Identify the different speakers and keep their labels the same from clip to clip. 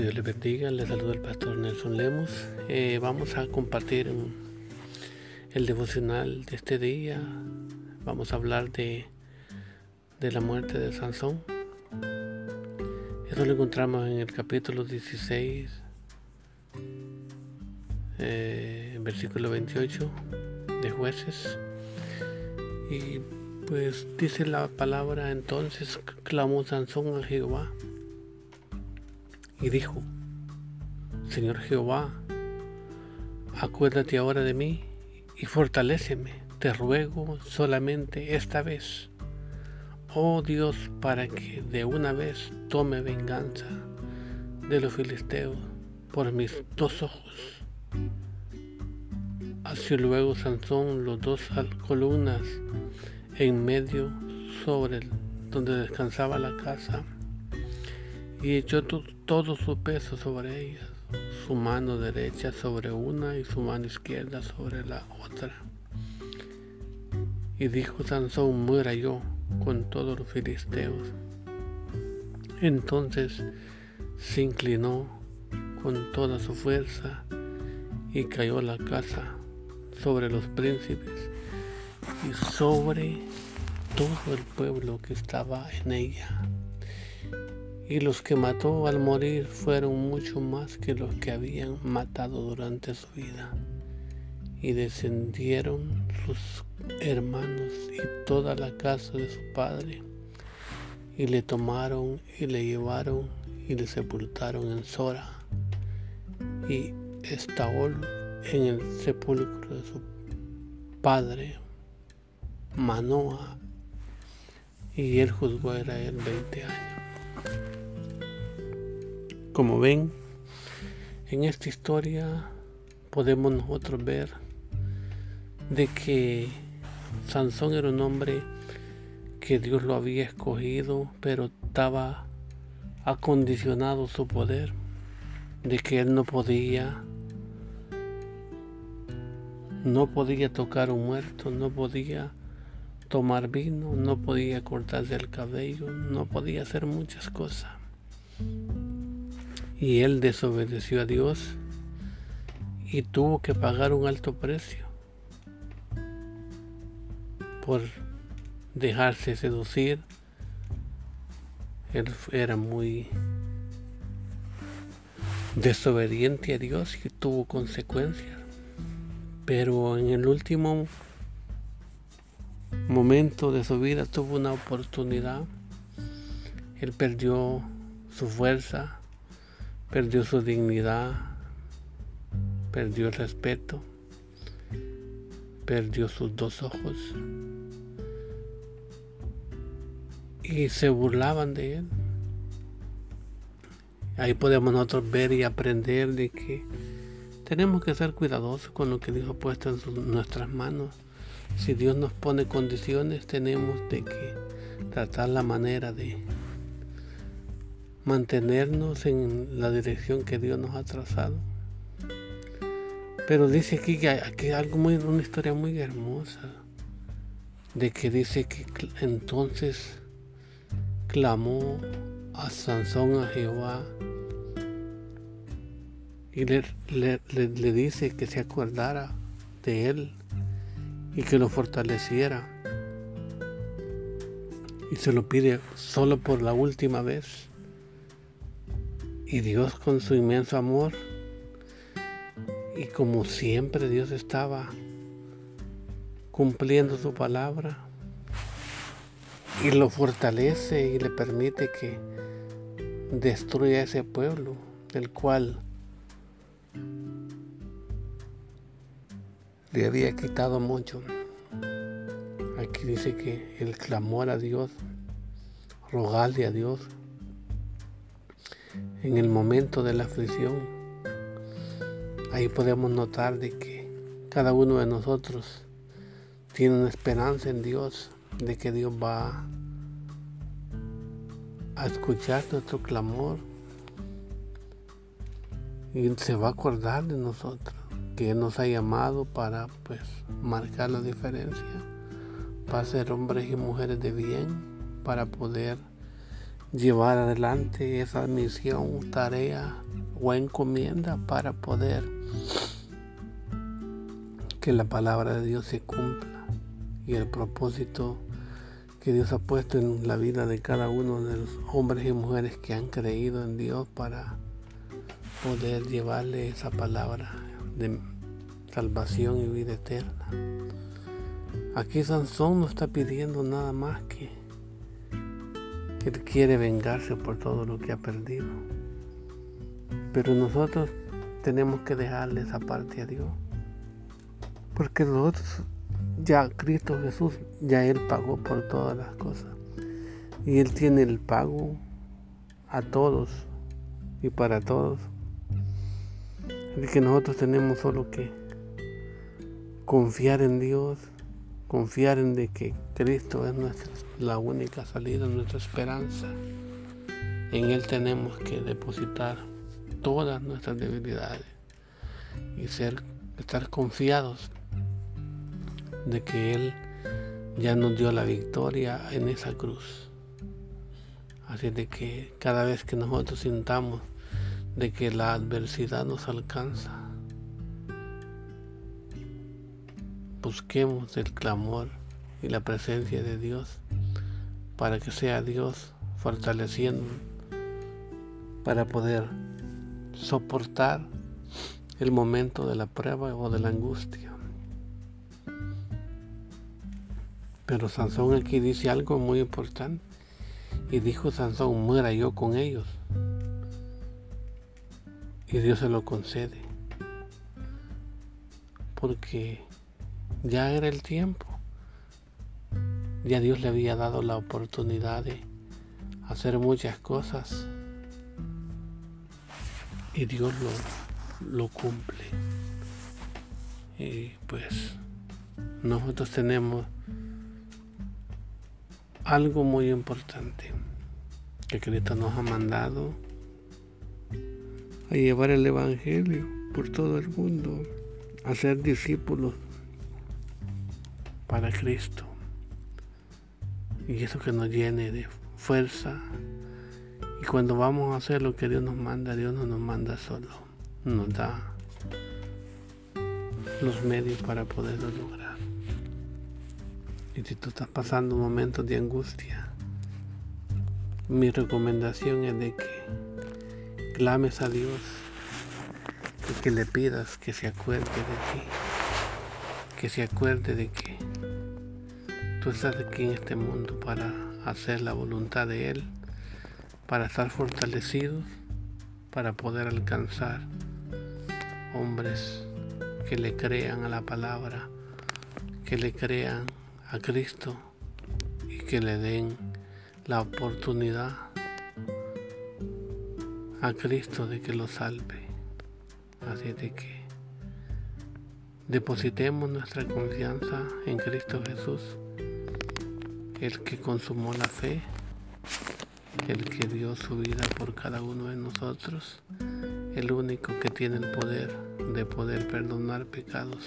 Speaker 1: Dios les bendiga. Les saluda el pastor Nelson Lemos. Eh, vamos a compartir el devocional de este día. Vamos a hablar de, de la muerte de Sansón. Eso lo encontramos en el capítulo 16, eh, versículo 28 de jueces. Y pues dice la palabra, entonces clamó Sansón a Jehová y dijo, Señor Jehová, acuérdate ahora de mí y fortaléceme, te ruego solamente esta vez. Oh Dios, para que de una vez tome venganza de los filisteos por mis dos ojos. Así luego Sansón los dos columnas en medio sobre donde descansaba la casa y echó todo su peso sobre ellas, su mano derecha sobre una y su mano izquierda sobre la otra. Y dijo Sansón, muera yo con todos los filisteos. Entonces se inclinó con toda su fuerza y cayó la casa sobre los príncipes y sobre todo el pueblo que estaba en ella y los que mató al morir fueron mucho más que los que habían matado durante su vida. Y descendieron sus hermanos y toda la casa de su padre, y le tomaron y le llevaron y le sepultaron en Sora, y Estaol en el sepulcro de su padre, Manoa, y él juzgó a Israel 20 años. Como ven, en esta historia podemos nosotros ver de que Sansón era un hombre que Dios lo había escogido, pero estaba acondicionado su poder, de que él no podía no podía tocar un muerto, no podía tomar vino, no podía cortarse el cabello, no podía hacer muchas cosas. Y él desobedeció a Dios y tuvo que pagar un alto precio por dejarse seducir. Él era muy desobediente a Dios y tuvo consecuencias. Pero en el último momento de su vida tuvo una oportunidad. Él perdió su fuerza, perdió su dignidad, perdió el respeto, perdió sus dos ojos y se burlaban de él. Ahí podemos nosotros ver y aprender de que tenemos que ser cuidadosos con lo que Dios ha puesto en nuestras manos. Si Dios nos pone condiciones, tenemos de que tratar la manera de mantenernos en la dirección que Dios nos ha trazado. Pero dice aquí que hay algo muy, una historia muy hermosa, de que dice que entonces clamó a Sansón a Jehová y le, le dice que se acordara de él y que lo fortaleciera. Y se lo pide solo por la última vez. Y Dios con su inmenso amor, y como siempre Dios estaba cumpliendo su palabra, y lo fortalece y le permite que destruya ese pueblo del cual le había quitado mucho. Aquí dice que el clamor a Dios, rogarle a Dios, en el momento de la aflicción, ahí podemos notar de que cada uno de nosotros tiene una esperanza en Dios, de que Dios va a escuchar nuestro clamor y se va a acordar de nosotros, que Él nos ha llamado para pues marcar la diferencia, para ser hombres y mujeres de bien, para poder llevar adelante esa misión, tarea o encomienda para poder que la palabra de Dios se cumpla y el propósito que Dios ha puesto en la vida de cada uno de los hombres y mujeres que han creído en Dios para poder llevarle esa palabra de salvación y vida eterna. Aquí Sansón no está pidiendo nada más que él quiere vengarse por todo lo que ha perdido. Pero nosotros tenemos que dejarle esa parte a Dios. Porque nosotros, ya Cristo Jesús, ya Él pagó por todas las cosas. Y Él tiene el pago a todos y para todos. Así que nosotros tenemos solo que confiar en Dios, confiar en de que Cristo es nuestra, la única salida, nuestra esperanza. En Él tenemos que depositar todas nuestras debilidades y ser, estar confiados de que Él ya nos dio la victoria en esa cruz. Así de que cada vez que nosotros sintamos de que la adversidad nos alcanza, busquemos el clamor y la presencia de Dios para que sea Dios fortaleciendo para poder soportar el momento de la prueba o de la angustia. Pero Sansón aquí dice algo muy importante. Y dijo Sansón, muera yo con ellos. Y Dios se lo concede. Porque ya era el tiempo. Ya Dios le había dado la oportunidad de hacer muchas cosas. Y Dios lo, lo cumple. Y pues nosotros tenemos algo muy importante que Cristo nos ha mandado a llevar el Evangelio por todo el mundo, a ser discípulos para Cristo. Y eso que nos llene de fuerza. Y cuando vamos a hacer lo que Dios nos manda, Dios no nos manda solo, nos da los medios para poderlo lograr. Y si tú estás pasando momentos de angustia, mi recomendación es de que clames a Dios y que le pidas que se acuerde de ti, que se acuerde de que tú estás aquí en este mundo para hacer la voluntad de Él, para estar fortalecidos, para poder alcanzar hombres que le crean a la palabra, que le crean a Cristo y que le den la oportunidad a Cristo de que lo salve. Así de que depositemos nuestra confianza en Cristo Jesús, el que consumó la fe, el que dio su vida por cada uno de nosotros, el único que tiene el poder de poder perdonar pecados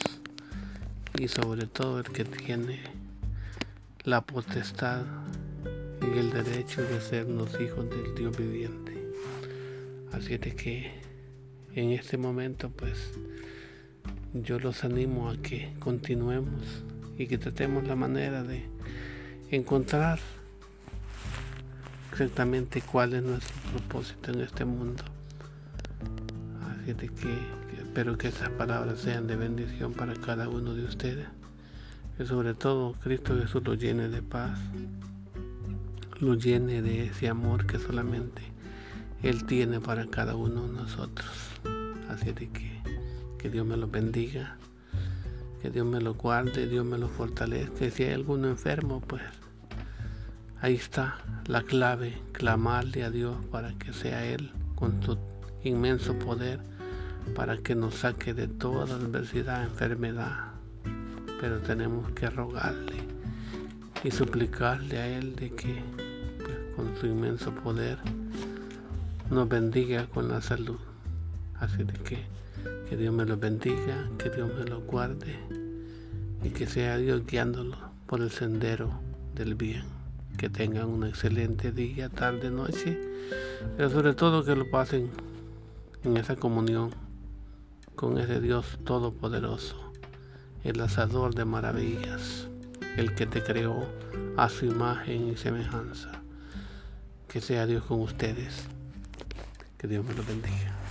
Speaker 1: y sobre todo el que tiene la potestad y el derecho de sernos hijos del Dios viviente. Así de que en este momento pues yo los animo a que continuemos y que tratemos la manera de encontrar exactamente cuál es nuestro propósito en este mundo. Así de que espero que esas palabras sean de bendición para cada uno de ustedes que sobre todo Cristo Jesús lo llene de paz, lo llene de ese amor que solamente Él tiene para cada uno de nosotros. Así de que, que Dios me lo bendiga, que Dios me lo guarde, Dios me lo fortalezca. Si hay alguno enfermo, pues ahí está la clave, clamarle a Dios para que sea Él con su inmenso poder, para que nos saque de toda adversidad, enfermedad pero tenemos que rogarle y suplicarle a Él de que pues, con su inmenso poder nos bendiga con la salud. Así de que que Dios me lo bendiga, que Dios me lo guarde y que sea Dios guiándolo por el sendero del bien. Que tengan un excelente día, tarde, noche, pero sobre todo que lo pasen en esa comunión con ese Dios todopoderoso, el asador de maravillas, el que te creó a su imagen y semejanza. Que sea Dios con ustedes. Que Dios me lo bendiga.